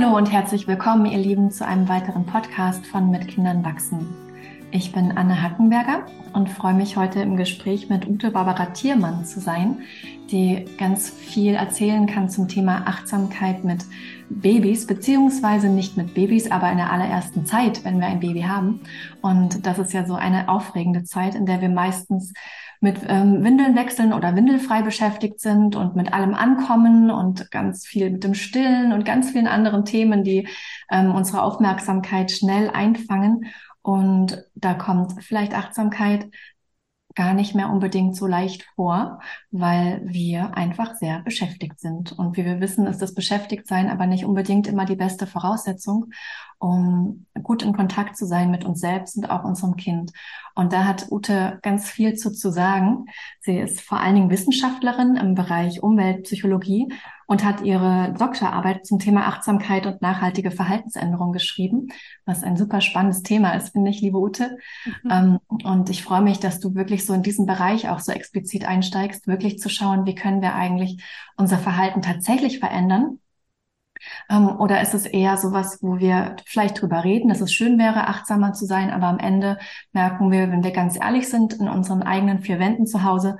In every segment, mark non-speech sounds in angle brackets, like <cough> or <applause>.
Hallo und herzlich willkommen, ihr Lieben, zu einem weiteren Podcast von Mit Kindern wachsen. Ich bin Anne Hackenberger und freue mich heute im Gespräch mit Ute Barbara Thiermann zu sein, die ganz viel erzählen kann zum Thema Achtsamkeit mit Babys, beziehungsweise nicht mit Babys, aber in der allerersten Zeit, wenn wir ein Baby haben. Und das ist ja so eine aufregende Zeit, in der wir meistens mit ähm, Windeln wechseln oder windelfrei beschäftigt sind und mit allem Ankommen und ganz viel mit dem Stillen und ganz vielen anderen Themen, die ähm, unsere Aufmerksamkeit schnell einfangen. Und da kommt vielleicht Achtsamkeit gar nicht mehr unbedingt so leicht vor, weil wir einfach sehr beschäftigt sind. Und wie wir wissen, ist das Beschäftigtsein aber nicht unbedingt immer die beste Voraussetzung, um gut in Kontakt zu sein mit uns selbst und auch unserem Kind. Und da hat Ute ganz viel zu, zu sagen. Sie ist vor allen Dingen Wissenschaftlerin im Bereich Umweltpsychologie und hat ihre Doktorarbeit zum Thema Achtsamkeit und nachhaltige Verhaltensänderung geschrieben, was ein super spannendes Thema ist, finde ich, liebe Ute. Mhm. Ähm, und ich freue mich, dass du wirklich so in diesen Bereich auch so explizit einsteigst, wirklich zu schauen, wie können wir eigentlich unser Verhalten tatsächlich verändern oder ist es eher sowas, wo wir vielleicht drüber reden, dass es schön wäre, achtsamer zu sein, aber am Ende merken wir, wenn wir ganz ehrlich sind, in unseren eigenen vier Wänden zu Hause,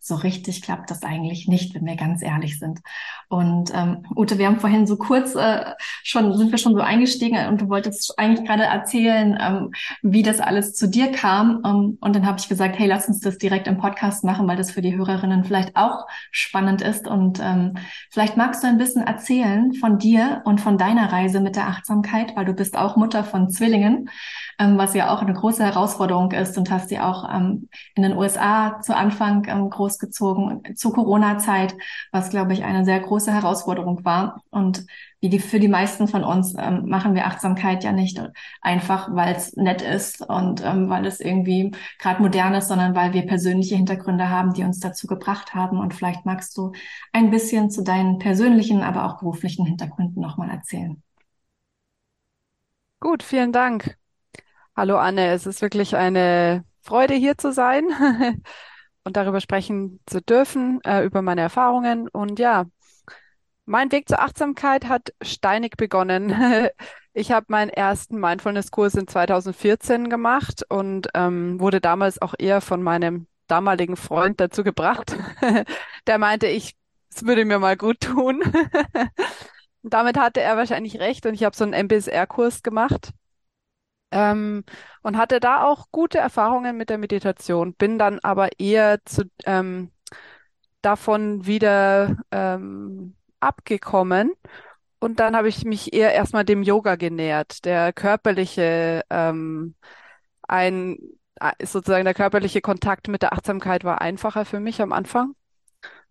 so richtig klappt das eigentlich nicht, wenn wir ganz ehrlich sind. Und ähm, Ute, wir haben vorhin so kurz äh, schon, sind wir schon so eingestiegen und du wolltest eigentlich gerade erzählen, ähm, wie das alles zu dir kam. Ähm, und dann habe ich gesagt, hey, lass uns das direkt im Podcast machen, weil das für die Hörerinnen vielleicht auch spannend ist. Und ähm, vielleicht magst du ein bisschen erzählen von dir und von deiner Reise mit der Achtsamkeit, weil du bist auch Mutter von Zwillingen ähm, was ja auch eine große Herausforderung ist und hast sie auch ähm, in den USA zu Anfang ähm, großgezogen, zu Corona-Zeit, was, glaube ich, eine sehr große Herausforderung war. Und wie die, für die meisten von uns ähm, machen wir Achtsamkeit ja nicht einfach, weil es nett ist und ähm, weil es irgendwie gerade modern ist, sondern weil wir persönliche Hintergründe haben, die uns dazu gebracht haben. Und vielleicht magst du ein bisschen zu deinen persönlichen, aber auch beruflichen Hintergründen nochmal erzählen. Gut, vielen Dank. Hallo Anne, es ist wirklich eine Freude hier zu sein <laughs> und darüber sprechen zu dürfen, äh, über meine Erfahrungen. Und ja, mein Weg zur Achtsamkeit hat steinig begonnen. <laughs> Ich habe meinen ersten Mindfulness-Kurs in 2014 gemacht und ähm, wurde damals auch eher von meinem damaligen Freund dazu gebracht. <laughs> Der meinte, ich, es würde mir mal gut tun. Damit hatte er wahrscheinlich recht und ich habe so einen MBSR-Kurs gemacht ähm, und hatte da auch gute Erfahrungen mit der Meditation, bin dann aber eher zu, ähm, davon wieder ähm, abgekommen. Und dann habe ich mich eher erstmal dem Yoga genähert. Der körperliche, ähm, ein, sozusagen der körperliche Kontakt mit der Achtsamkeit war einfacher für mich am Anfang.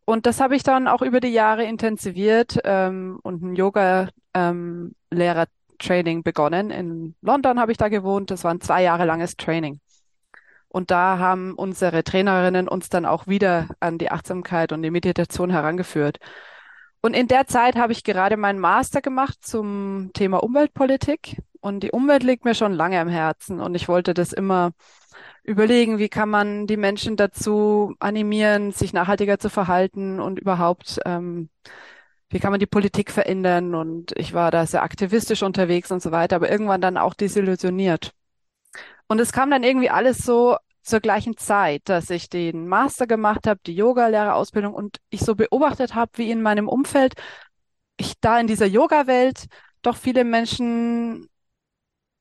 Und das habe ich dann auch über die Jahre intensiviert ähm, und einen Yoga-Lehrer ähm, Training begonnen. In London habe ich da gewohnt. Das war ein zwei Jahre langes Training. Und da haben unsere Trainerinnen uns dann auch wieder an die Achtsamkeit und die Meditation herangeführt. Und in der Zeit habe ich gerade meinen Master gemacht zum Thema Umweltpolitik. Und die Umwelt liegt mir schon lange am Herzen. Und ich wollte das immer überlegen, wie kann man die Menschen dazu animieren, sich nachhaltiger zu verhalten und überhaupt ähm, wie kann man die Politik verändern? Und ich war da sehr aktivistisch unterwegs und so weiter, aber irgendwann dann auch desillusioniert. Und es kam dann irgendwie alles so zur gleichen Zeit, dass ich den Master gemacht habe, die Yoga-Lehrerausbildung und ich so beobachtet habe, wie in meinem Umfeld ich da in dieser Yoga-Welt doch viele Menschen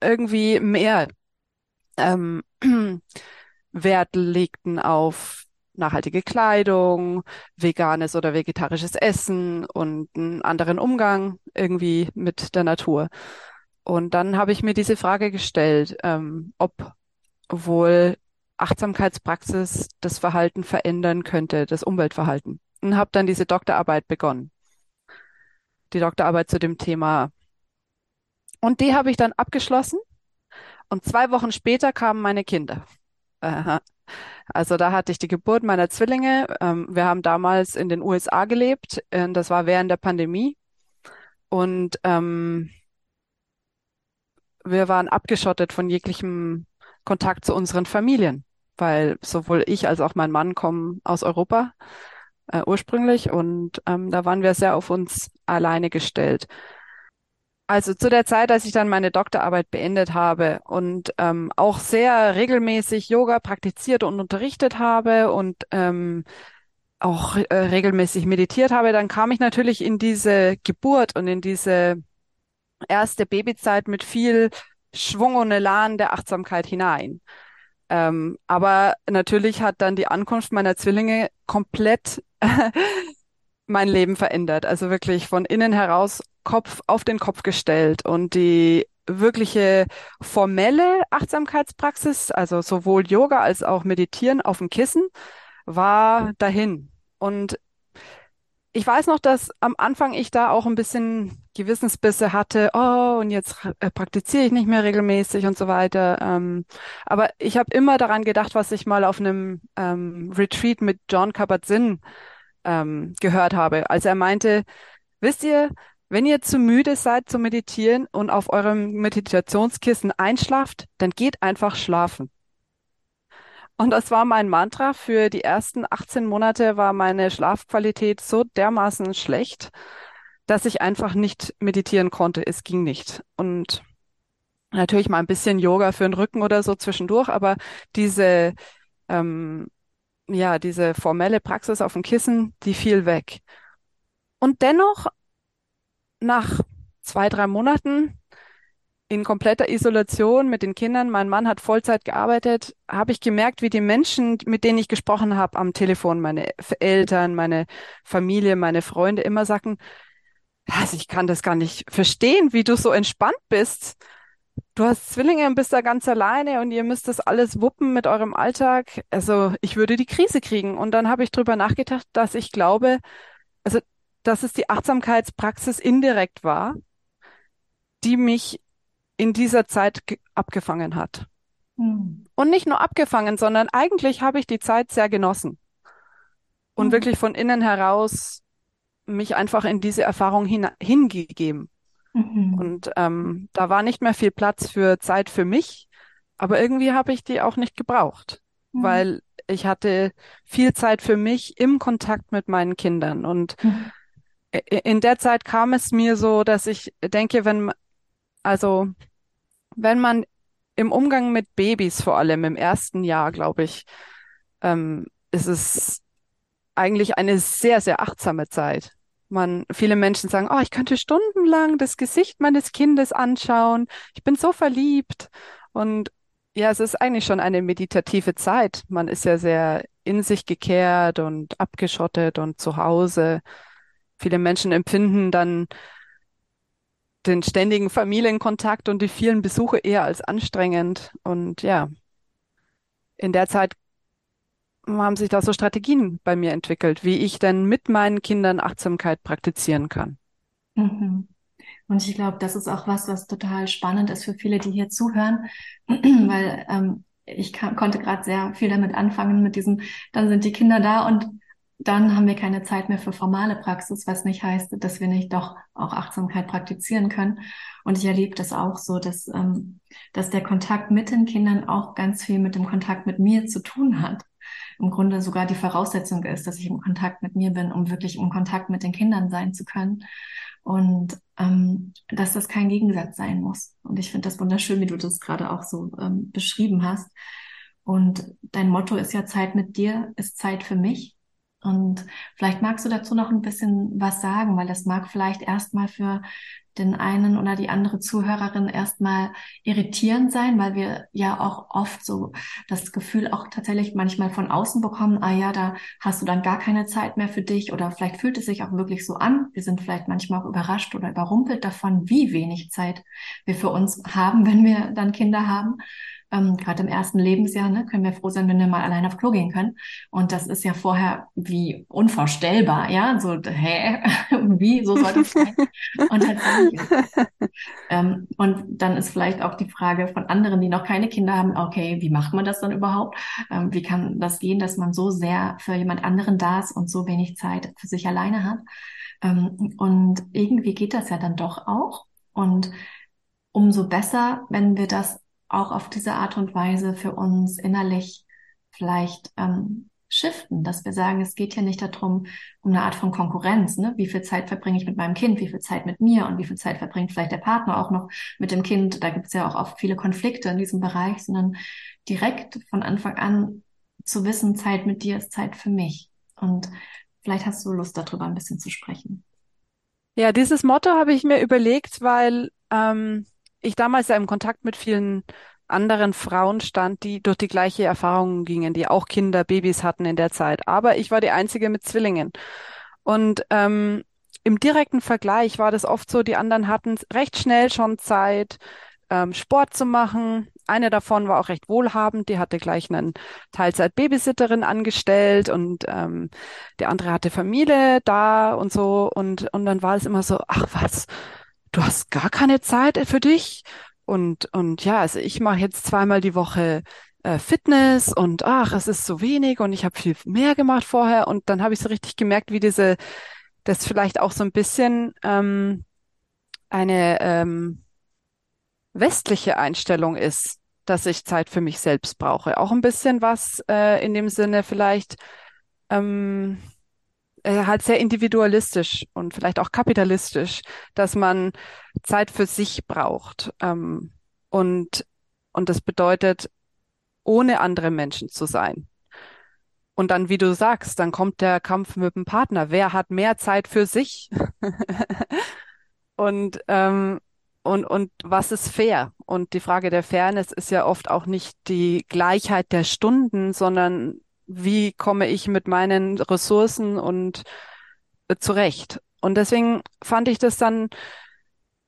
irgendwie mehr ähm, <clears throat> Wert legten auf nachhaltige Kleidung, veganes oder vegetarisches Essen und einen anderen Umgang irgendwie mit der Natur. Und dann habe ich mir diese Frage gestellt, ähm, ob wohl Achtsamkeitspraxis das Verhalten verändern könnte, das Umweltverhalten. Und habe dann diese Doktorarbeit begonnen. Die Doktorarbeit zu dem Thema. Und die habe ich dann abgeschlossen. Und zwei Wochen später kamen meine Kinder. Aha. Also da hatte ich die Geburt meiner Zwillinge. Ähm, wir haben damals in den USA gelebt. Äh, das war während der Pandemie. Und ähm, wir waren abgeschottet von jeglichem Kontakt zu unseren Familien, weil sowohl ich als auch mein Mann kommen aus Europa äh, ursprünglich und ähm, da waren wir sehr auf uns alleine gestellt. Also zu der Zeit, als ich dann meine Doktorarbeit beendet habe und ähm, auch sehr regelmäßig Yoga praktiziert und unterrichtet habe und ähm, auch äh, regelmäßig meditiert habe, dann kam ich natürlich in diese Geburt und in diese erste Babyzeit mit viel Schwung und Elan der Achtsamkeit hinein. Ähm, aber natürlich hat dann die Ankunft meiner Zwillinge komplett <laughs> mein Leben verändert. Also wirklich von innen heraus Kopf auf den Kopf gestellt und die wirkliche formelle Achtsamkeitspraxis, also sowohl Yoga als auch Meditieren auf dem Kissen, war dahin. Und ich weiß noch, dass am Anfang ich da auch ein bisschen Gewissensbisse hatte, oh, und jetzt äh, praktiziere ich nicht mehr regelmäßig und so weiter. Ähm, aber ich habe immer daran gedacht, was ich mal auf einem ähm, Retreat mit John Kabat-Zinn ähm, gehört habe, als er meinte, wisst ihr, wenn ihr zu müde seid zu meditieren und auf eurem Meditationskissen einschlaft, dann geht einfach schlafen. Und das war mein Mantra für die ersten 18 Monate war meine Schlafqualität so dermaßen schlecht, dass ich einfach nicht meditieren konnte. Es ging nicht. Und natürlich mal ein bisschen Yoga für den Rücken oder so zwischendurch, aber diese, ähm, ja, diese formelle Praxis auf dem Kissen, die fiel weg. Und dennoch, nach zwei, drei Monaten in kompletter Isolation mit den Kindern, mein Mann hat Vollzeit gearbeitet, habe ich gemerkt, wie die Menschen, mit denen ich gesprochen habe am Telefon, meine Eltern, meine Familie, meine Freunde immer sagen, also ich kann das gar nicht verstehen, wie du so entspannt bist. Du hast Zwillinge und bist da ganz alleine und ihr müsst das alles wuppen mit eurem Alltag. Also ich würde die Krise kriegen. Und dann habe ich drüber nachgedacht, dass ich glaube, also dass es die Achtsamkeitspraxis indirekt war, die mich in dieser Zeit abgefangen hat. Mhm. Und nicht nur abgefangen, sondern eigentlich habe ich die Zeit sehr genossen. Und mhm. wirklich von innen heraus mich einfach in diese Erfahrung hin, hingegeben. Mhm. Und ähm, da war nicht mehr viel Platz für Zeit für mich, aber irgendwie habe ich die auch nicht gebraucht, mhm. weil ich hatte viel Zeit für mich im Kontakt mit meinen Kindern. Und mhm. in der Zeit kam es mir so, dass ich denke, wenn, also, wenn man im Umgang mit Babys vor allem im ersten Jahr, glaube ich, ähm, ist es eigentlich eine sehr, sehr achtsame Zeit man, viele Menschen sagen, oh, ich könnte stundenlang das Gesicht meines Kindes anschauen. Ich bin so verliebt. Und ja, es ist eigentlich schon eine meditative Zeit. Man ist ja sehr in sich gekehrt und abgeschottet und zu Hause. Viele Menschen empfinden dann den ständigen Familienkontakt und die vielen Besuche eher als anstrengend. Und ja, in der Zeit haben sich da so Strategien bei mir entwickelt, wie ich denn mit meinen Kindern Achtsamkeit praktizieren kann. Mhm. Und ich glaube, das ist auch was, was total spannend ist für viele, die hier zuhören, <clears throat> weil ähm, ich kann, konnte gerade sehr viel damit anfangen, mit diesem, dann sind die Kinder da und dann haben wir keine Zeit mehr für formale Praxis, was nicht heißt, dass wir nicht doch auch Achtsamkeit praktizieren können. Und ich erlebe das auch so, dass, ähm, dass der Kontakt mit den Kindern auch ganz viel mit dem Kontakt mit mir zu tun hat im Grunde sogar die Voraussetzung ist, dass ich im Kontakt mit mir bin, um wirklich im Kontakt mit den Kindern sein zu können. Und ähm, dass das kein Gegensatz sein muss. Und ich finde das wunderschön, wie du das gerade auch so ähm, beschrieben hast. Und dein Motto ist ja Zeit mit dir, ist Zeit für mich. Und vielleicht magst du dazu noch ein bisschen was sagen, weil das mag vielleicht erstmal für den einen oder die andere Zuhörerin erstmal irritierend sein, weil wir ja auch oft so das Gefühl auch tatsächlich manchmal von außen bekommen, ah ja, da hast du dann gar keine Zeit mehr für dich oder vielleicht fühlt es sich auch wirklich so an. Wir sind vielleicht manchmal auch überrascht oder überrumpelt davon, wie wenig Zeit wir für uns haben, <laughs> wenn wir dann Kinder haben ähm, gerade im ersten Lebensjahr, ne, können wir froh sein, wenn wir mal allein auf Klo gehen können. Und das ist ja vorher wie unvorstellbar, ja, so, hä, <laughs> wie, so soll das sein? Und tatsächlich. ähm, und dann ist vielleicht auch die Frage von anderen, die noch keine Kinder haben, okay, wie macht man das dann überhaupt? Ähm, wie kann das gehen, dass man so sehr für jemand anderen da ist und so wenig Zeit für sich alleine hat? Ähm, und irgendwie geht das ja dann doch auch. Und umso besser, wenn wir das auch auf diese Art und Weise für uns innerlich vielleicht ähm, shiften, dass wir sagen, es geht ja nicht darum, um eine Art von Konkurrenz, ne? Wie viel Zeit verbringe ich mit meinem Kind, wie viel Zeit mit mir und wie viel Zeit verbringt vielleicht der Partner auch noch mit dem Kind. Da gibt es ja auch oft viele Konflikte in diesem Bereich, sondern direkt von Anfang an zu wissen, Zeit mit dir ist Zeit für mich. Und vielleicht hast du Lust, darüber ein bisschen zu sprechen. Ja, dieses Motto habe ich mir überlegt, weil ähm, ich damals ja im Kontakt mit vielen anderen Frauen stand, die durch die gleiche Erfahrung gingen, die auch Kinder, Babys hatten in der Zeit. Aber ich war die Einzige mit Zwillingen. Und ähm, im direkten Vergleich war das oft so, die anderen hatten recht schnell schon Zeit, ähm, Sport zu machen. Eine davon war auch recht wohlhabend, die hatte gleich einen Teilzeit-Babysitterin angestellt und ähm, die andere hatte Familie da und so. Und, und dann war es immer so, ach was, du hast gar keine Zeit für dich? Und, und ja, also ich mache jetzt zweimal die Woche äh, Fitness und ach, es ist so wenig und ich habe viel mehr gemacht vorher. Und dann habe ich so richtig gemerkt, wie diese, das vielleicht auch so ein bisschen ähm, eine ähm, westliche Einstellung ist, dass ich Zeit für mich selbst brauche. Auch ein bisschen was äh, in dem Sinne vielleicht ähm, äh, halt sehr individualistisch und vielleicht auch kapitalistisch, dass man Zeit für sich braucht. Ähm, und, und das bedeutet, ohne andere Menschen zu sein. Und dann, wie du sagst, dann kommt der Kampf mit dem Partner. Wer hat mehr Zeit für sich? <laughs> und, ähm, und, und was ist fair? Und die Frage der Fairness ist ja oft auch nicht die Gleichheit der Stunden, sondern wie komme ich mit meinen Ressourcen und äh, zurecht. Und deswegen fand ich das dann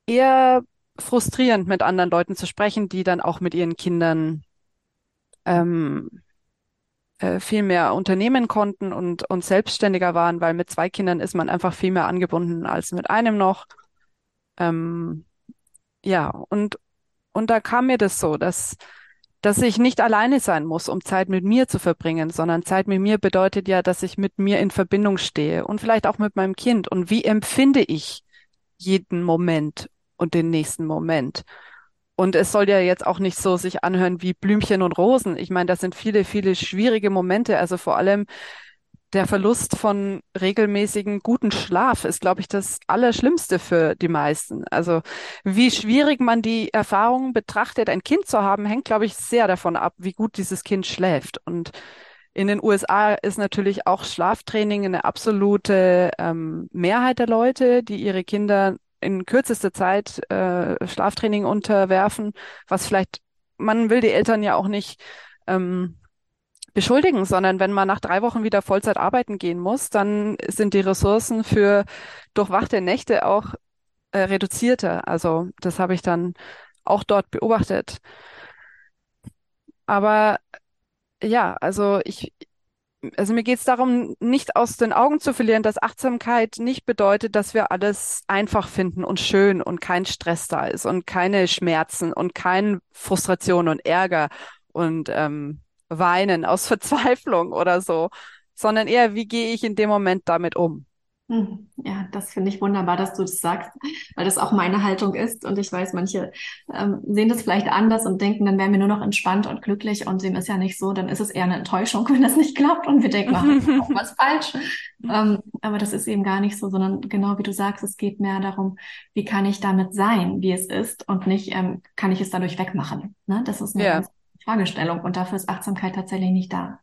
eher frustrierend, mit anderen Leuten zu sprechen, die dann auch mit ihren Kindern ähm, äh, viel mehr unternehmen konnten und, und selbstständiger waren, weil mit zwei Kindern ist man einfach viel mehr angebunden als mit einem noch. Ähm, ja, und, und da kam mir das so, dass dass ich nicht alleine sein muss, um Zeit mit mir zu verbringen, sondern Zeit mit mir bedeutet ja, dass ich mit mir in Verbindung stehe und vielleicht auch mit meinem Kind. Und wie empfinde ich jeden Moment und den nächsten Moment? Und es soll ja jetzt auch nicht so sich anhören wie Blümchen und Rosen. Ich meine, das sind viele, viele schwierige Momente. Also vor allem der Verlust von regelmäßigen guten Schlaf ist, glaube ich, das Allerschlimmste für die meisten. Also wie schwierig man die Erfahrung betrachtet, ein Kind zu haben, hängt, glaube ich, sehr davon ab, wie gut dieses Kind schläft. Und in den USA ist natürlich auch Schlaftraining eine absolute ähm, Mehrheit der Leute, die ihre Kinder in kürzester Zeit äh, Schlaftraining unterwerfen, was vielleicht, man will die Eltern ja auch nicht ähm, beschuldigen, sondern wenn man nach drei Wochen wieder Vollzeit arbeiten gehen muss, dann sind die Ressourcen für durchwachte Nächte auch äh, reduzierter. Also das habe ich dann auch dort beobachtet. Aber ja, also ich, also mir geht es darum, nicht aus den Augen zu verlieren, dass Achtsamkeit nicht bedeutet, dass wir alles einfach finden und schön und kein Stress da ist und keine Schmerzen und keine Frustration und Ärger und ähm, weinen aus <laughs> Verzweiflung oder so, sondern eher, wie gehe ich in dem Moment damit um? Hm, ja, das finde ich wunderbar, dass du das sagst, weil das auch meine Haltung ist. Und ich weiß, manche ähm, sehen das vielleicht anders und denken, dann wären wir nur noch entspannt und glücklich. Und dem ist ja nicht so. Dann ist es eher eine Enttäuschung, <laughs> wenn das nicht klappt und wir denken, ach, was falsch. <laughs> Ähm, aber das ist eben gar nicht so, sondern genau wie du sagst, es geht mehr darum, wie kann ich damit sein, wie es ist und nicht, ähm, kann ich es dadurch wegmachen. Ne? Das ist eine ja. Fragestellung und dafür ist Achtsamkeit tatsächlich nicht da.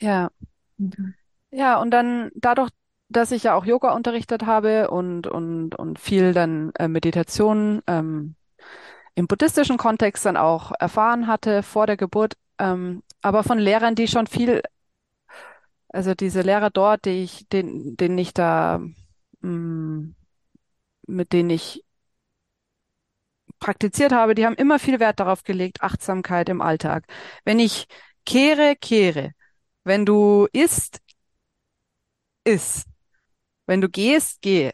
Ja. Ja, und dann dadurch, dass ich ja auch Yoga unterrichtet habe und, und, und viel dann äh, Meditation ähm, im buddhistischen Kontext dann auch erfahren hatte vor der Geburt, ähm, aber von Lehrern, die schon viel, also diese Lehrer dort, die ich, den, denen ich da, mh, mm, mit denen ich praktiziert habe, die haben immer viel Wert darauf gelegt, Achtsamkeit im Alltag. Wenn ich kehre, kehre. Wenn du isst, iss. Wenn du gehst, gehe.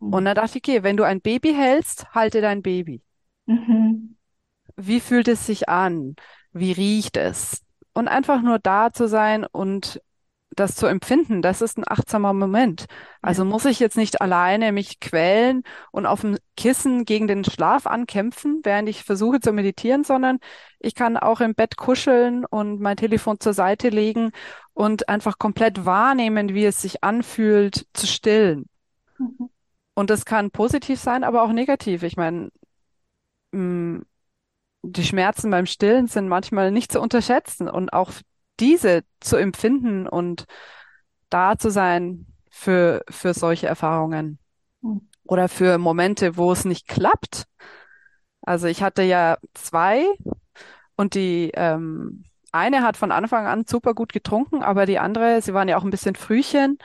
Mhm. Und dann dachte ich, okay, wenn du ein Baby hältst, halte dein Baby. Mhm. Wie fühlt es sich an? Wie riecht es? Und einfach nur da zu sein und das zu empfinden, das ist ein achtsamer Moment. Also Ja. muss ich jetzt nicht alleine mich quälen und auf dem Kissen gegen den Schlaf ankämpfen, während ich versuche zu meditieren, sondern ich kann auch im Bett kuscheln und mein Telefon zur Seite legen und einfach komplett wahrnehmen, wie es sich anfühlt, zu stillen. Mhm. Und das kann positiv sein, aber auch negativ. Ich meine, mh, die Schmerzen beim Stillen sind manchmal nicht zu unterschätzen und auch diese zu empfinden und da zu sein für, für solche Erfahrungen oder für Momente, wo es nicht klappt. Also ich hatte ja zwei und die ähm, eine hat von Anfang an super gut getrunken, aber die andere, sie waren ja auch ein bisschen Frühchen,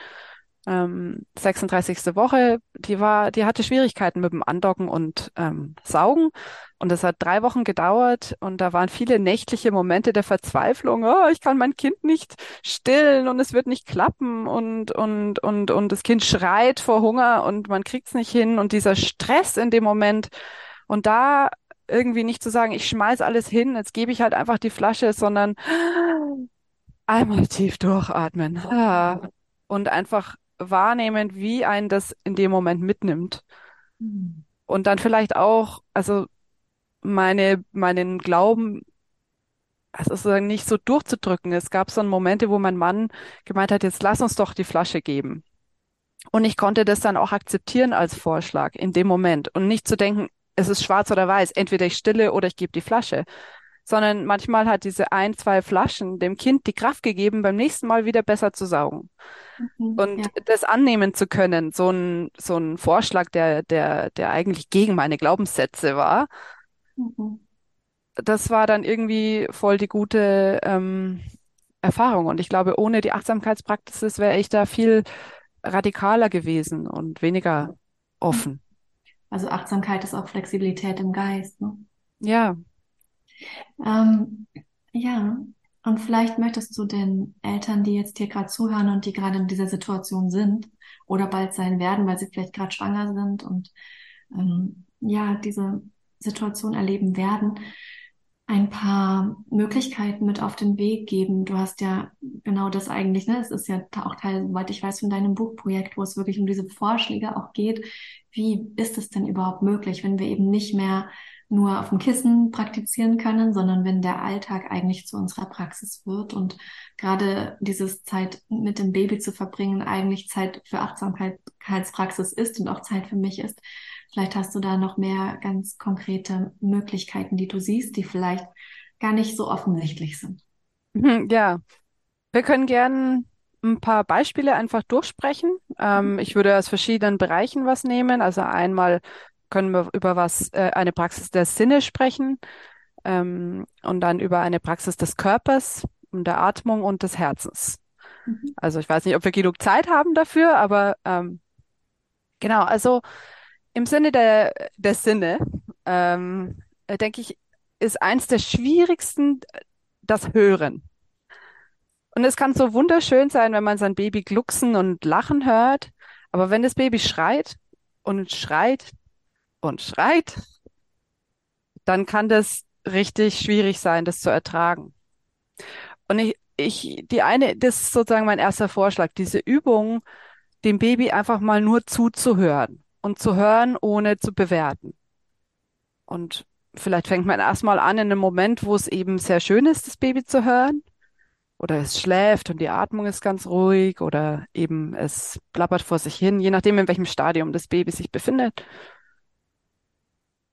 ähm, 36. Woche, die war, die hatte Schwierigkeiten mit dem Andocken und ähm, Saugen. Und das hat drei Wochen gedauert und da waren viele nächtliche Momente der Verzweiflung. Oh, ich kann mein Kind nicht stillen und es wird nicht klappen und, und, und, und das Kind schreit vor Hunger und man kriegt's nicht hin und dieser Stress in dem Moment. Und da irgendwie nicht zu sagen, ich schmeiß alles hin, jetzt gebe ich halt einfach die Flasche, sondern einmal tief durchatmen. Ah. Und einfach wahrnehmen, wie einen das in dem Moment mitnimmt. Mhm. Und dann vielleicht auch, also meine, meinen Glauben, also sozusagen nicht so durchzudrücken. Es gab so Momente, wo mein Mann gemeint hat, jetzt lass uns doch die Flasche geben. Und ich konnte das dann auch akzeptieren als Vorschlag in dem Moment und nicht zu denken, es ist schwarz oder weiß, entweder ich stille oder ich gebe die Flasche, sondern manchmal hat diese ein, zwei Flaschen dem Kind die Kraft gegeben, beim nächsten Mal wieder besser zu saugen. Mhm. Und Ja. das annehmen zu können, so ein, so ein Vorschlag, der, der, der eigentlich gegen meine Glaubenssätze war, Mhm. das war dann irgendwie voll die gute ähm, Erfahrung. Und ich glaube, ohne die Achtsamkeitspraxis wäre ich da viel radikaler gewesen und weniger offen. Also Achtsamkeit ist auch Flexibilität im Geist, ne? Ja, Ähm, ja, und vielleicht möchtest du den Eltern, die jetzt hier gerade zuhören und die gerade in dieser Situation sind oder bald sein werden, weil sie vielleicht gerade schwanger sind und ähm, ja, diese Situation erleben werden, ein paar Möglichkeiten mit auf den Weg geben. Du hast ja genau das eigentlich, ne? Es ist ja auch Teil, soweit ich weiß, von deinem Buchprojekt, wo es wirklich um diese Vorschläge auch geht. Wie ist es denn überhaupt möglich, wenn wir eben nicht mehr nur auf dem Kissen praktizieren können, sondern wenn der Alltag eigentlich zu unserer Praxis wird und gerade dieses Zeit mit dem Baby zu verbringen eigentlich Zeit für Achtsamkeitspraxis ist und auch Zeit für mich ist. Vielleicht hast du da noch mehr ganz konkrete Möglichkeiten, die du siehst, die vielleicht gar nicht so offensichtlich sind. Mhm, ja. Wir können gern ein paar Beispiele einfach durchsprechen. Ähm, ich würde aus verschiedenen Bereichen was nehmen. Also einmal können wir über was, äh, eine Praxis der Sinne sprechen, ähm, und dann über eine Praxis des Körpers und der Atmung und des Herzens. Mhm. Also ich weiß nicht, ob wir genug Zeit haben dafür, aber ähm, genau, also im Sinne der, der Sinne, ähm, äh, denke ich, ist eins der schwierigsten das Hören. Und es kann so wunderschön sein, wenn man sein Baby glucksen und lachen hört, aber wenn das Baby schreit und schreit und schreit, dann kann das richtig schwierig sein, das zu ertragen. Und ich, ich, die eine, das ist sozusagen mein erster Vorschlag, diese Übung, dem Baby einfach mal nur zuzuhören und zu hören, ohne zu bewerten. Und vielleicht fängt man erstmal an in einem Moment, wo es eben sehr schön ist, das Baby zu hören. Oder es schläft und die Atmung ist ganz ruhig oder eben es plappert vor sich hin, je nachdem, in welchem Stadium das Baby sich befindet.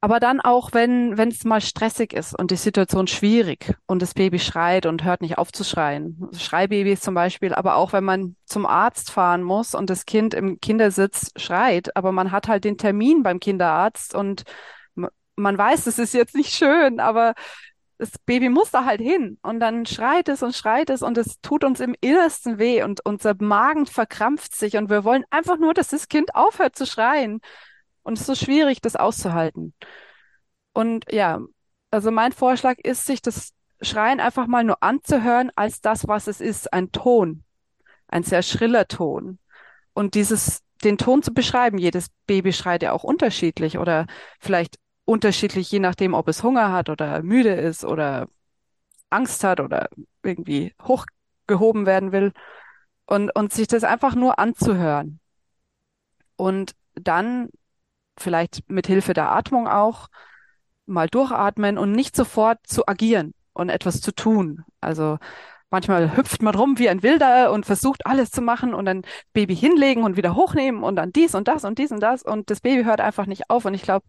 Aber dann auch, wenn, wenn es mal stressig ist und die Situation schwierig und das Baby schreit und hört nicht auf zu schreien. Schreibabys zum Beispiel, aber auch wenn man zum Arzt fahren muss und das Kind im Kindersitz schreit, aber man hat halt den Termin beim Kinderarzt und man weiß, es ist jetzt nicht schön, aber das Baby muss da halt hin und dann schreit es und schreit es und es tut uns im Innersten weh und unser Magen verkrampft sich und wir wollen einfach nur, dass das Kind aufhört zu schreien. Und es ist so schwierig, das auszuhalten. Und ja, also mein Vorschlag ist, sich das Schreien einfach mal nur anzuhören als das, was es ist, ein Ton, ein sehr schriller Ton. Und dieses, den Ton zu beschreiben, jedes Baby schreit ja auch unterschiedlich oder vielleicht unterschiedlich, je nachdem, ob es Hunger hat oder müde ist oder Angst hat oder irgendwie hochgehoben werden will. Und, und sich das einfach nur anzuhören. Und dann vielleicht mit Hilfe der Atmung auch mal durchatmen und nicht sofort zu agieren und etwas zu tun. Also manchmal hüpft man rum wie ein Wilder und versucht alles zu machen und dann Baby hinlegen und wieder hochnehmen und dann dies und das und dies und das und das Baby hört einfach nicht auf. Und ich glaube,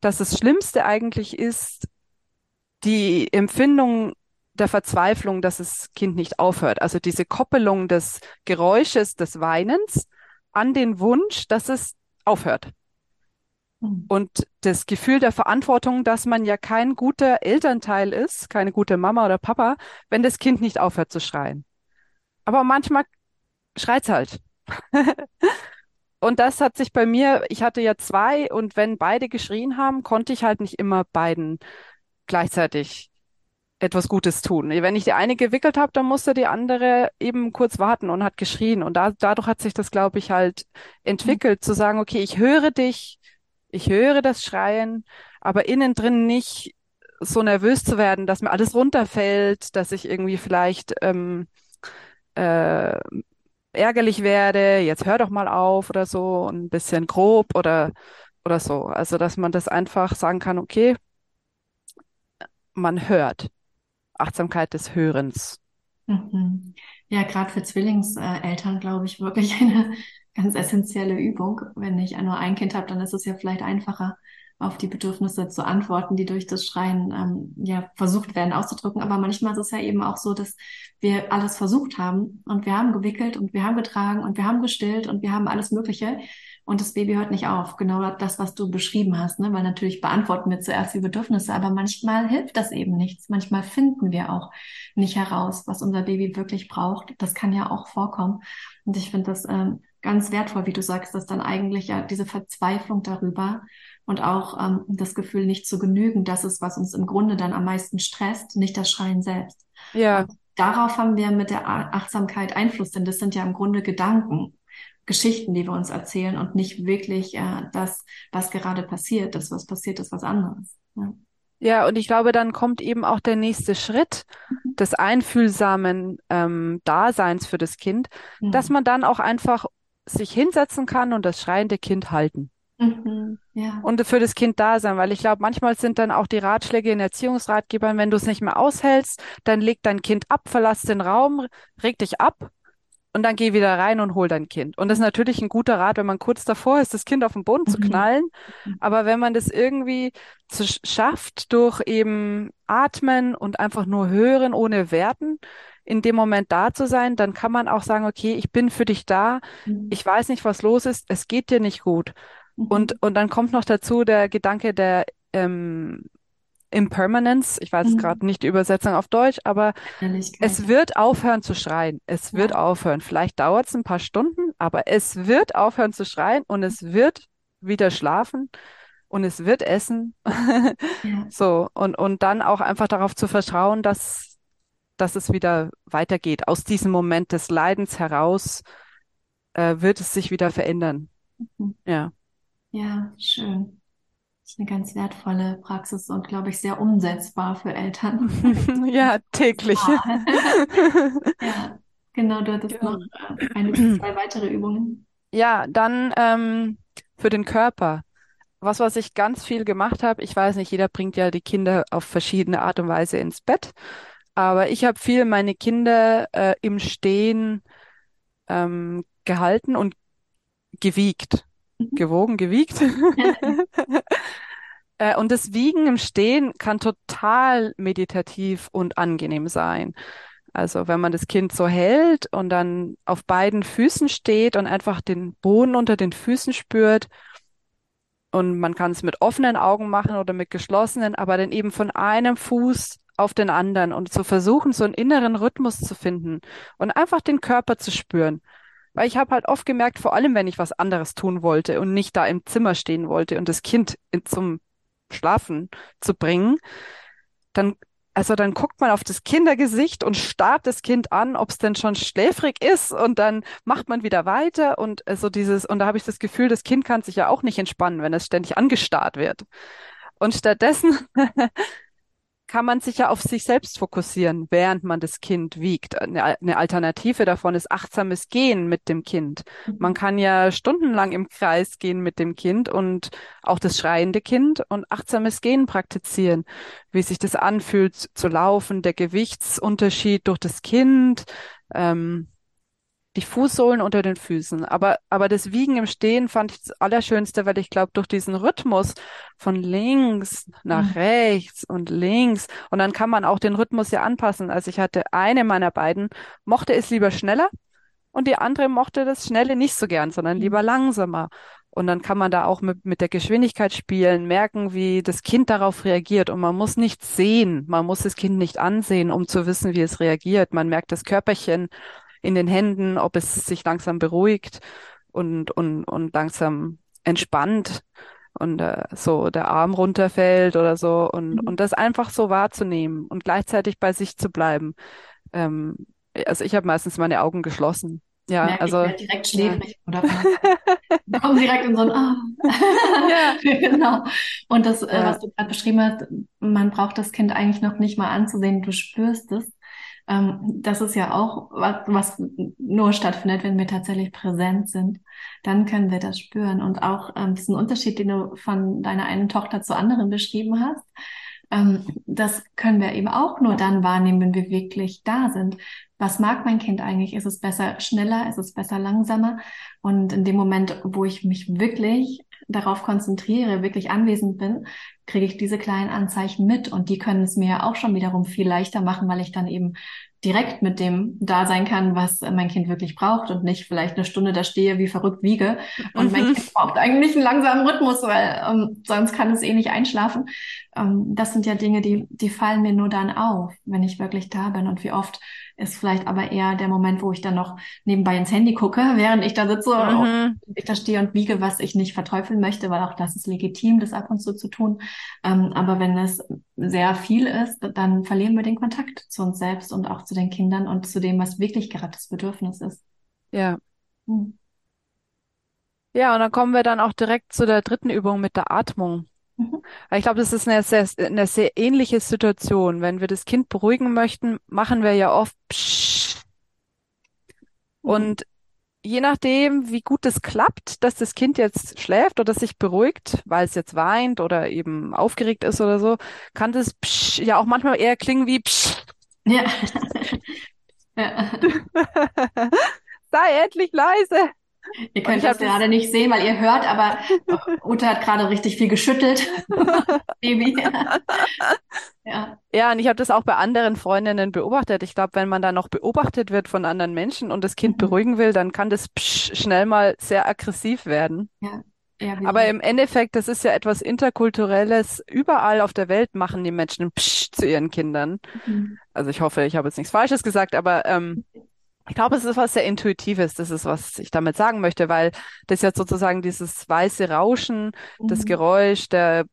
dass das Schlimmste eigentlich ist, die Empfindung der Verzweiflung, dass das Kind nicht aufhört. Also diese Koppelung des Geräusches des Weinens an den Wunsch, dass es aufhört. Hm. Und das Gefühl der Verantwortung, dass man ja kein guter Elternteil ist, keine gute Mama oder Papa, wenn das Kind nicht aufhört zu schreien. Aber manchmal schreit's halt. <laughs> Und das hat sich bei mir, ich hatte ja zwei und wenn beide geschrien haben, konnte ich halt nicht immer beiden gleichzeitig etwas Gutes tun. Wenn ich die eine gewickelt habe, dann musste die andere eben kurz warten und hat geschrien. Und da, dadurch hat sich das, glaube ich, halt entwickelt, mhm. zu sagen, okay, ich höre dich, ich höre das Schreien, aber innen drin nicht so nervös zu werden, dass mir alles runterfällt, dass ich irgendwie vielleicht ähm, äh, ärgerlich werde, jetzt hör doch mal auf oder so, ein bisschen grob oder oder so. Also dass man das einfach sagen kann, okay, man hört. Achtsamkeit des Hörens. Mhm. Ja, gerade für Zwillingseltern, glaube ich, wirklich eine ganz essentielle Übung. Wenn ich nur ein Kind habe, dann ist es ja vielleicht einfacher, auf die Bedürfnisse zu antworten, die durch das Schreien ähm, ja versucht werden auszudrücken. Aber manchmal ist es ja eben auch so, dass wir alles versucht haben und wir haben gewickelt und wir haben getragen und wir haben gestillt und wir haben alles Mögliche und das Baby hört nicht auf. Genau das, was du beschrieben hast, ne? weil natürlich beantworten wir zuerst die Bedürfnisse, aber manchmal hilft das eben nichts. Manchmal finden wir auch nicht heraus, was unser Baby wirklich braucht. Das kann ja auch vorkommen. Und ich finde das ähm, ganz wertvoll, wie du sagst, dass dann eigentlich ja diese Verzweiflung darüber und auch ähm, das Gefühl, nicht zu genügen, das ist, was uns im Grunde dann am meisten stresst, nicht das Schreien selbst. Ja. Und darauf haben wir mit der Achtsamkeit Einfluss, denn das sind ja im Grunde Gedanken. Geschichten, die wir uns erzählen und nicht wirklich äh, das, was gerade passiert. Das, was passiert, ist was anderes. Ja. Ja, und ich glaube, dann kommt eben auch der nächste Schritt mhm. des einfühlsamen ähm, Daseins für das Kind, mhm. dass man dann auch einfach sich hinsetzen kann und das schreiende Kind halten. Mhm, ja. Und für das Kind da sein, weil ich glaube, manchmal sind dann auch die Ratschläge in Erziehungsratgebern, wenn du es nicht mehr aushältst, dann leg dein Kind ab, verlass den Raum, reg dich ab und dann geh wieder rein und hol dein Kind. Und das ist natürlich ein guter Rat, wenn man kurz davor ist, das Kind auf den Boden mhm. zu knallen. Aber wenn man das irgendwie zu schafft durch eben Atmen und einfach nur hören ohne Werten, in dem Moment da zu sein, dann kann man auch sagen, okay, ich bin für dich da. Mhm. Ich weiß nicht, was los ist. Es geht dir nicht gut. Mhm. Und, und dann kommt noch dazu der Gedanke der ähm, Impermanence, ich weiß mhm. gerade nicht die Übersetzung auf Deutsch, aber es wird aufhören zu schreien. Es wird ja. aufhören. Vielleicht dauert es ein paar Stunden, aber es wird aufhören zu schreien und es wird wieder schlafen und es wird essen. <laughs> ja. So, und, und dann auch einfach darauf zu vertrauen, dass, dass es wieder weitergeht. Aus diesem Moment des Leidens heraus äh, wird es sich wieder verändern. Mhm. Ja. Ja, schön. Das ist eine ganz wertvolle Praxis und, glaube ich, sehr umsetzbar für Eltern. <laughs> ja, täglich. <laughs> ja, genau, du hattest ja. noch eine zwei <clears throat> weitere Übungen. Ja, dann ähm, für den Körper. Was, was ich ganz viel gemacht habe, ich weiß nicht, jeder bringt ja die Kinder auf verschiedene Art und Weise ins Bett, aber ich habe viel meine Kinder äh, im Stehen ähm, gehalten und gewiegt <laughs> gewogen, gewiegt. <laughs> Äh, und das Wiegen im Stehen kann total meditativ und angenehm sein. Also wenn man das Kind so hält und dann auf beiden Füßen steht und einfach den Boden unter den Füßen spürt. Und man kann es mit offenen Augen machen oder mit geschlossenen, aber dann eben von einem Fuß auf den anderen und zu versuchen, so einen inneren Rhythmus zu finden und einfach den Körper zu spüren. Weil ich habe halt oft gemerkt, vor allem wenn ich was anderes tun wollte und nicht da im Zimmer stehen wollte und das Kind in, zum Schlafen zu bringen, dann, also dann guckt man auf das Kindergesicht und starrt das Kind an, ob es denn schon schläfrig ist und dann macht man wieder weiter und so also dieses, und da habe ich das Gefühl, das Kind kann sich ja auch nicht entspannen, wenn es ständig angestarrt wird. Und stattdessen <laughs> kann man sich ja auf sich selbst fokussieren, während man das Kind wiegt. Eine, eine Alternative davon ist achtsames Gehen mit dem Kind. Man kann ja stundenlang im Kreis gehen mit dem Kind und auch das schreiende Kind und achtsames Gehen praktizieren, wie sich das anfühlt zu laufen, der Gewichtsunterschied durch das Kind, ähm, die Fußsohlen unter den Füßen. Aber, aber das Wiegen im Stehen fand ich das Allerschönste, weil ich glaube, durch diesen Rhythmus von links nach mhm. rechts und links, und dann kann man auch den Rhythmus ja anpassen. Also ich hatte eine meiner beiden, mochte es lieber schneller und die andere mochte das Schnelle nicht so gern, sondern mhm. lieber langsamer. Und dann kann man da auch mit, mit der Geschwindigkeit spielen, merken, wie das Kind darauf reagiert. Und man muss nicht sehen, man muss das Kind nicht ansehen, um zu wissen, wie es reagiert. Man merkt das Körperchen in den Händen, ob es sich langsam beruhigt und, und, und langsam entspannt und äh, so der Arm runterfällt oder so und, mhm. und das einfach so wahrzunehmen und gleichzeitig bei sich zu bleiben. Ähm, also ich habe meistens meine Augen geschlossen. Ja, Merke also ich direkt schläfrig ja. oder <laughs> kommen direkt in so ein Ah. ja. <laughs> genau. Und das, äh, ja. was du gerade beschrieben hast, man braucht das Kind eigentlich noch nicht mal anzusehen, du spürst es. Ähm, das ist ja auch was, was nur stattfindet, wenn wir tatsächlich präsent sind. Dann können wir das spüren. Und auch ähm, diesen Unterschied, den du von deiner einen Tochter zur anderen beschrieben hast, ähm, das können wir eben auch nur dann wahrnehmen, wenn wir wirklich da sind. Was mag mein Kind eigentlich? Ist es besser schneller? Ist es besser langsamer? Und in dem Moment, wo ich mich wirklich darauf konzentriere, wirklich anwesend bin, kriege ich diese kleinen Anzeichen mit und die können es mir auch schon wiederum viel leichter machen, weil ich dann eben direkt mit dem da sein kann, was mein Kind wirklich braucht und nicht vielleicht eine Stunde da stehe, wie verrückt wiege. Und mhm. mein Kind braucht eigentlich einen langsamen Rhythmus, weil ähm, sonst kann es eh nicht einschlafen. Ähm, das sind ja Dinge, die, die fallen mir nur dann auf, wenn ich wirklich da bin. Und wie oft ist vielleicht aber eher der Moment, wo ich dann noch nebenbei ins Handy gucke, <laughs> während ich da sitze mhm. und ich da stehe und wiege, was ich nicht verteufeln möchte, weil auch das ist legitim, das ab und zu zu tun. Ähm, aber wenn es sehr viel ist, dann verlieren wir den Kontakt zu uns selbst und auch zu den Kindern und zu dem, was wirklich gerade das Bedürfnis ist. Ja. Hm. Ja, und dann kommen wir dann auch direkt zu der dritten Übung mit der Atmung. Mhm. Ich glaube, das ist eine sehr, eine sehr ähnliche Situation. Wenn wir das Kind beruhigen möchten, machen wir ja oft Psch. Mhm. Und je nachdem, wie gut es klappt, dass das Kind jetzt schläft oder sich beruhigt, weil es jetzt weint oder eben aufgeregt ist oder so, kann das Psch ja auch manchmal eher klingen wie Psch. Ja. <laughs> <laughs> ja. Sei endlich leise. Ihr könnt das gerade nicht sehen, weil ihr hört, aber <laughs> Ute hat gerade richtig viel geschüttelt. <laughs> Baby. <laughs> ja. ja, und ich habe das auch bei anderen Freundinnen beobachtet. Ich glaube, wenn man da noch beobachtet wird von anderen Menschen und das Kind mhm. beruhigen will, dann kann das psch, schnell mal sehr aggressiv werden. Ja. Ja, Aber im Endeffekt, das ist ja etwas Interkulturelles. Überall auf der Welt machen die Menschen Psch zu ihren Kindern. Mhm. Also ich hoffe, ich habe jetzt nichts Falsches gesagt, aber ähm, ich glaube, es ist was sehr Intuitives, das ist, was ich damit sagen möchte, weil das jetzt sozusagen dieses weiße Rauschen, mhm. das Geräusch der,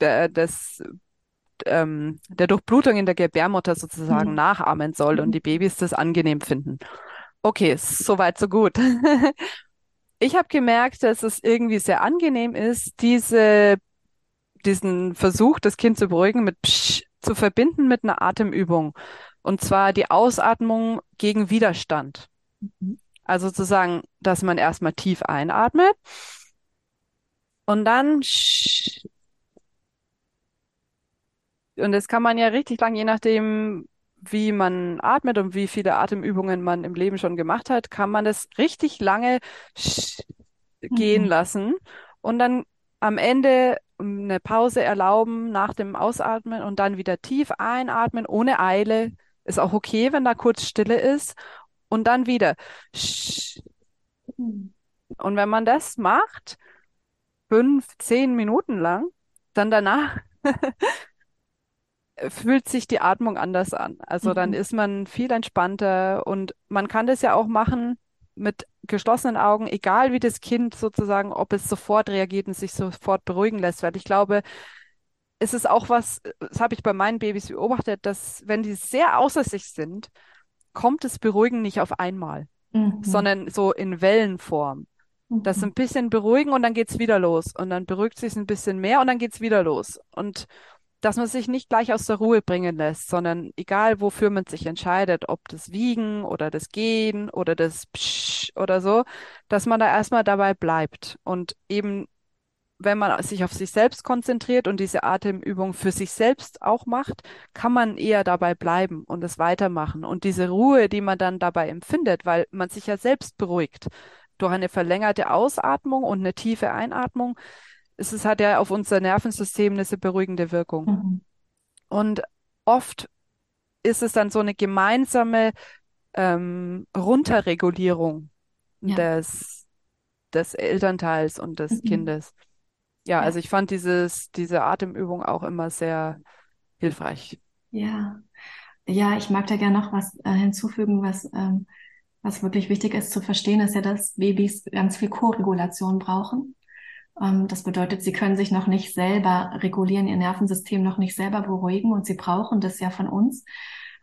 der, des, ähm, der Durchblutung in der Gebärmutter sozusagen mhm. nachahmen soll und mhm. die Babys das angenehm finden. Okay, soweit, so gut. <laughs> ich habe gemerkt, dass es irgendwie sehr angenehm ist, diese, diesen Versuch, das Kind zu beruhigen, mit Psch zu verbinden mit einer Atemübung. Und zwar die Ausatmung gegen Widerstand. Mhm. Also zu sagen, dass man erstmal tief einatmet und dann und das kann man ja richtig lang, je nachdem, wie man atmet und wie viele Atemübungen man im Leben schon gemacht hat, kann man das richtig lange gehen mhm. lassen und dann am Ende eine Pause erlauben nach dem Ausatmen und dann wieder tief einatmen ohne Eile ist auch okay, wenn da kurz Stille ist. Und dann wieder. Und wenn man das macht, fünf, zehn Minuten lang, dann danach <laughs> fühlt sich die Atmung anders an. Also dann mhm. ist man viel entspannter und man kann das ja auch machen mit geschlossenen Augen, egal wie das Kind sozusagen, ob es sofort reagiert und sich sofort beruhigen lässt, weil ich glaube, ist es auch was, das habe ich bei meinen Babys beobachtet, dass wenn die sehr außer sich sind, kommt das Beruhigen nicht auf einmal, mhm. sondern so in Wellenform. Mhm. Das ein bisschen beruhigen und dann geht's wieder los. Und dann beruhigt sich ein bisschen mehr und dann geht's wieder los. Und dass man sich nicht gleich aus der Ruhe bringen lässt, sondern egal wofür man sich entscheidet, ob das Wiegen oder das Gehen oder das Psch oder so, dass man da erstmal dabei bleibt und eben wenn man sich auf sich selbst konzentriert und diese Atemübung für sich selbst auch macht, kann man eher dabei bleiben und es weitermachen. Und diese Ruhe, die man dann dabei empfindet, weil man sich ja selbst beruhigt durch eine verlängerte Ausatmung und eine tiefe Einatmung, es ist, hat ja auf unser Nervensystem eine beruhigende Wirkung. Mhm. Und oft ist es dann so eine gemeinsame ähm, Runterregulierung Ja. des, des Elternteils und des Mhm. Kindes. Ja, also ich fand dieses, diese Atemübung auch immer sehr hilfreich. Ja. Ja, ich mag da gerne noch was äh, hinzufügen, was, ähm, was wirklich wichtig ist zu verstehen, ist ja, dass Babys ganz viel Koregulation brauchen. Ähm, das bedeutet, sie können sich noch nicht selber regulieren, ihr Nervensystem noch nicht selber beruhigen und sie brauchen das ja von uns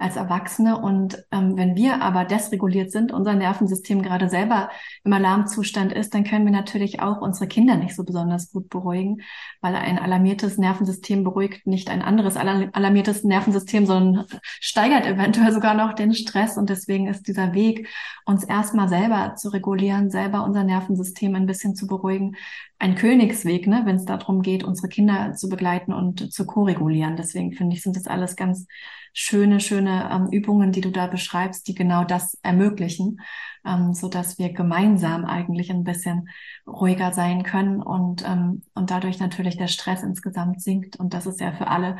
als Erwachsene. Und ähm, wenn wir aber desreguliert sind, unser Nervensystem gerade selber im Alarmzustand ist, dann können wir natürlich auch unsere Kinder nicht so besonders gut beruhigen, weil ein alarmiertes Nervensystem beruhigt nicht ein anderes alarmiertes Nervensystem, sondern steigert eventuell sogar noch den Stress. Und deswegen ist dieser Weg, uns erstmal selber zu regulieren, selber unser Nervensystem ein bisschen zu beruhigen, ein Königsweg, ne, wenn es darum geht, unsere Kinder zu begleiten und zu koregulieren. Deswegen finde ich, sind das alles ganz schöne, schöne ähm, Übungen, die du da beschreibst, die genau das ermöglichen, ähm, so dass wir gemeinsam eigentlich ein bisschen ruhiger sein können und ähm, und dadurch natürlich der Stress insgesamt sinkt. Und das ist ja für alle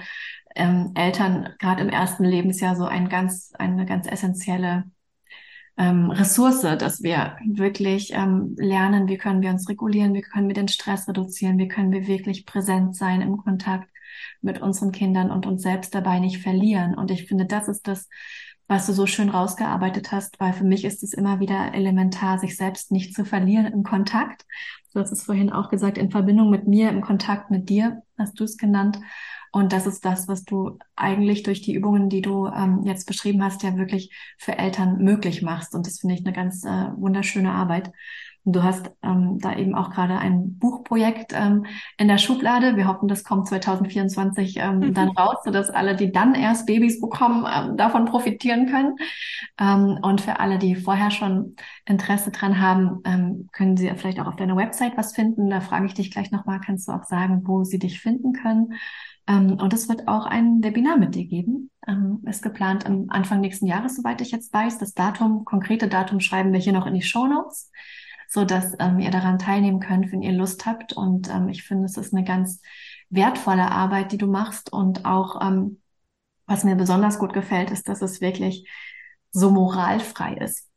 ähm, Eltern gerade im ersten Lebensjahr so ein ganz eine ganz essentielle ähm, Ressource, dass wir wirklich ähm, lernen, wie können wir uns regulieren, wie können wir den Stress reduzieren, wie können wir wirklich präsent sein im Kontakt mit unseren Kindern und uns selbst dabei nicht verlieren. Und ich finde, das ist das, was du so schön rausgearbeitet hast, weil für mich ist es immer wieder elementar, sich selbst nicht zu verlieren im Kontakt. Du hast es vorhin auch gesagt, in Verbindung mit mir, im Kontakt mit dir, hast du es genannt. Und das ist das, was du eigentlich durch die Übungen, die du ähm, jetzt beschrieben hast, ja wirklich für Eltern möglich machst. Und das finde ich eine ganz äh, wunderschöne Arbeit. Und du hast ähm, da eben auch gerade ein Buchprojekt ähm, in der Schublade. Wir hoffen, das kommt 2024 ähm, dann raus, sodass alle, die dann erst Babys bekommen, ähm, davon profitieren können. Ähm, und für alle, die vorher schon Interesse dran haben, ähm, können sie vielleicht auch auf deiner Website was finden. Da frage ich dich gleich nochmal, kannst du auch sagen, wo sie dich finden können. Ähm, und es wird auch ein Webinar mit dir geben. Ähm, ist geplant am Anfang nächsten Jahres, soweit ich jetzt weiß. Das Datum, konkrete Datum schreiben wir hier noch in die Show Notes, so dass ähm, ihr daran teilnehmen könnt, wenn ihr Lust habt. Und ähm, ich finde, es ist eine ganz wertvolle Arbeit, die du machst. Und auch, ähm, was mir besonders gut gefällt, ist, dass es wirklich so moralfrei ist.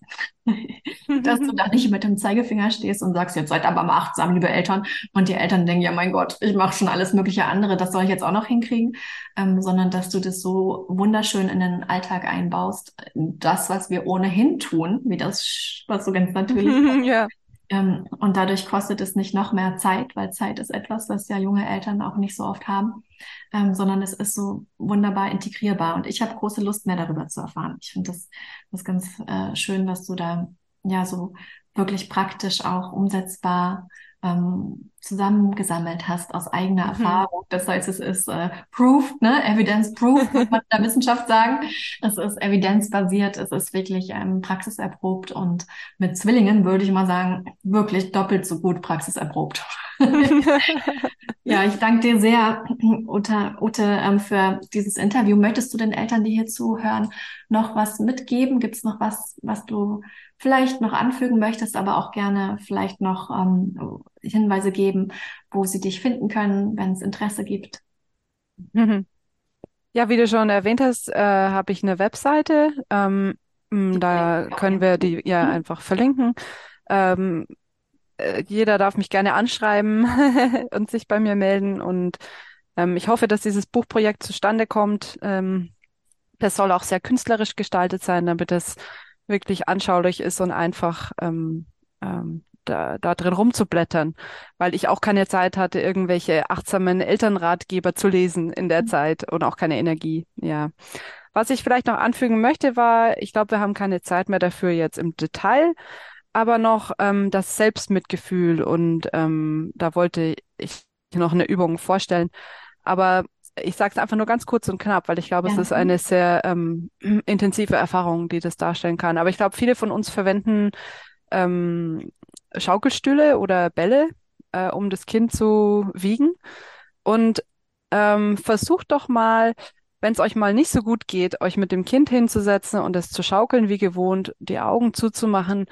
<laughs> dass du da nicht mit dem Zeigefinger stehst und sagst, jetzt seid aber mal achtsam, liebe Eltern. Und die Eltern denken, ja, mein Gott, ich mache schon alles mögliche andere, das soll ich jetzt auch noch hinkriegen. Ähm, sondern dass du das so wunderschön in den Alltag einbaust. Das, was wir ohnehin tun, wie das, was so ganz <laughs> natürlich Ja. Ähm, und dadurch kostet es nicht noch mehr Zeit, weil Zeit ist etwas, was ja junge Eltern auch nicht so oft haben, ähm, sondern es ist so wunderbar integrierbar. Und ich habe große Lust, mehr darüber zu erfahren. Ich finde das, das ganz äh, schön, dass du da ja so wirklich praktisch auch umsetzbar ähm, zusammengesammelt hast aus eigener Mhm. Erfahrung. Das heißt, es ist äh, proof, ne? Evidence proof, würde man in der Wissenschaft sagen. Es ist evidenzbasiert, es ist wirklich ähm, praxiserprobt und mit Zwillingen würde ich mal sagen, wirklich doppelt so gut praxiserprobt. <laughs> Ja, ich danke dir sehr, Ute, Ute, ähm, für dieses Interview. Möchtest du den Eltern, die hier zuhören, noch was mitgeben? Gibt es noch was, was du vielleicht noch anfügen möchtest, aber auch gerne vielleicht noch ähm, Hinweise geben, wo sie dich finden können, wenn es Interesse gibt? Mhm. Ja, wie du schon erwähnt hast, äh, habe ich eine Webseite. Ähm, da können wir die ja Mhm. einfach verlinken. Ähm, äh, jeder darf mich gerne anschreiben <laughs> und sich bei mir melden. Und ähm, ich hoffe, dass dieses Buchprojekt zustande kommt. Ähm, das soll auch sehr künstlerisch gestaltet sein, damit es wirklich anschaulich ist und einfach ähm, ähm, da, da drin rumzublättern, weil ich auch keine Zeit hatte, irgendwelche achtsamen Elternratgeber zu lesen in der Zeit und auch keine Energie. Ja. Was ich vielleicht noch anfügen möchte, war, ich glaube, wir haben keine Zeit mehr dafür jetzt im Detail, aber noch ähm, das Selbstmitgefühl und ähm, da wollte ich noch eine Übung vorstellen. Aber ich sage es einfach nur ganz kurz und knapp, weil ich glaube, Ja. es ist eine sehr ähm, <clears throat> intensive Erfahrung, die das darstellen kann. Aber ich glaube, viele von uns verwenden ähm, Schaukelstühle oder Bälle, äh, um das Kind zu wiegen. Und ähm, versucht doch mal, wenn es euch mal nicht so gut geht, euch mit dem Kind hinzusetzen und es zu schaukeln wie gewohnt, die Augen zuzumachen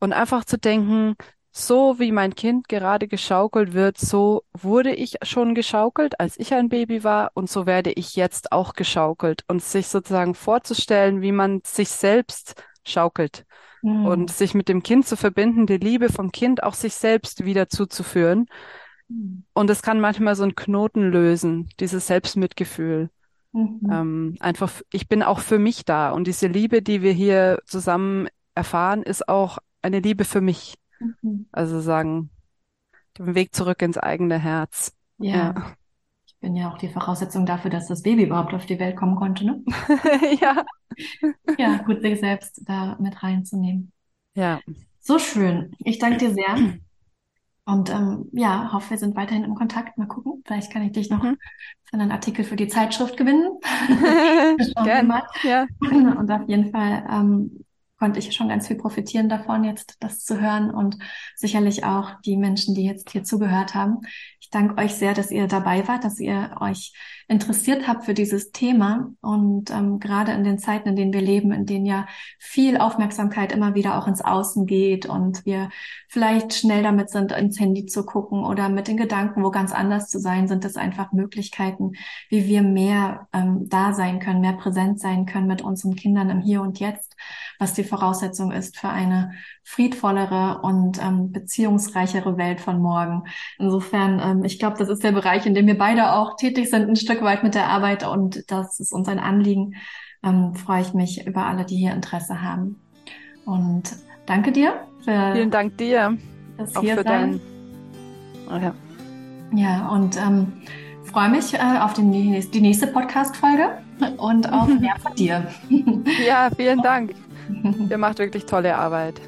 und einfach zu denken, so wie mein Kind gerade geschaukelt wird, so wurde ich schon geschaukelt, als ich ein Baby war, und so werde ich jetzt auch geschaukelt. Und sich sozusagen vorzustellen, wie man sich selbst schaukelt und Mhm. sich mit dem Kind zu verbinden, die Liebe vom Kind auch sich selbst wieder zuzuführen. Und es kann manchmal so einen Knoten lösen, dieses Selbstmitgefühl. Mhm. Ähm, einfach, ich bin auch für mich da. Und diese Liebe, die wir hier zusammen erfahren, ist auch eine Liebe für mich. Mhm. Also sagen, den Weg zurück ins eigene Herz. Ja. Ja, bin ja auch die Voraussetzung dafür, dass das Baby überhaupt auf die Welt kommen konnte, ne? <laughs> Ja. <laughs> Ja, gut, sich selbst da mit reinzunehmen. Ja. So schön. Ich danke dir sehr und ähm, ja, hoffe, wir sind weiterhin im Kontakt. Mal gucken, vielleicht kann ich dich noch Mhm. für einen Artikel für die Zeitschrift gewinnen. <laughs> Schauen wir Gern. mal. Ja. Und auf jeden Fall ähm, konnte ich schon ganz viel profitieren davon, jetzt das zu hören und sicherlich auch die Menschen, die jetzt hier zugehört haben. Ich danke euch sehr, dass ihr dabei wart, dass ihr euch interessiert habt für dieses Thema. Und ähm, gerade in den Zeiten, in denen wir leben, in denen ja viel Aufmerksamkeit immer wieder auch ins Außen geht und wir vielleicht schnell damit sind, ins Handy zu gucken oder mit den Gedanken, wo ganz anders zu sein, sind es einfach Möglichkeiten, wie wir mehr ähm, da sein können, mehr präsent sein können mit unseren Kindern im Hier und Jetzt, was die Voraussetzung ist für eine friedvollere und ähm, beziehungsreichere Welt von morgen. Insofern, ähm, ich glaube, das ist der Bereich, in dem wir beide auch tätig sind, ein Stück weit mit der Arbeit und das ist uns ein Anliegen. Ähm, freue ich mich über alle, die hier Interesse haben. Und danke dir für Vielen Dank dir das auch hier für sein. dein. Ja. Ja, und ähm, freue mich äh, auf die, nächste- die nächste Podcast-Folge und auf <laughs> mehr von dir. Ja, vielen Dank. Ihr macht wirklich tolle Arbeit.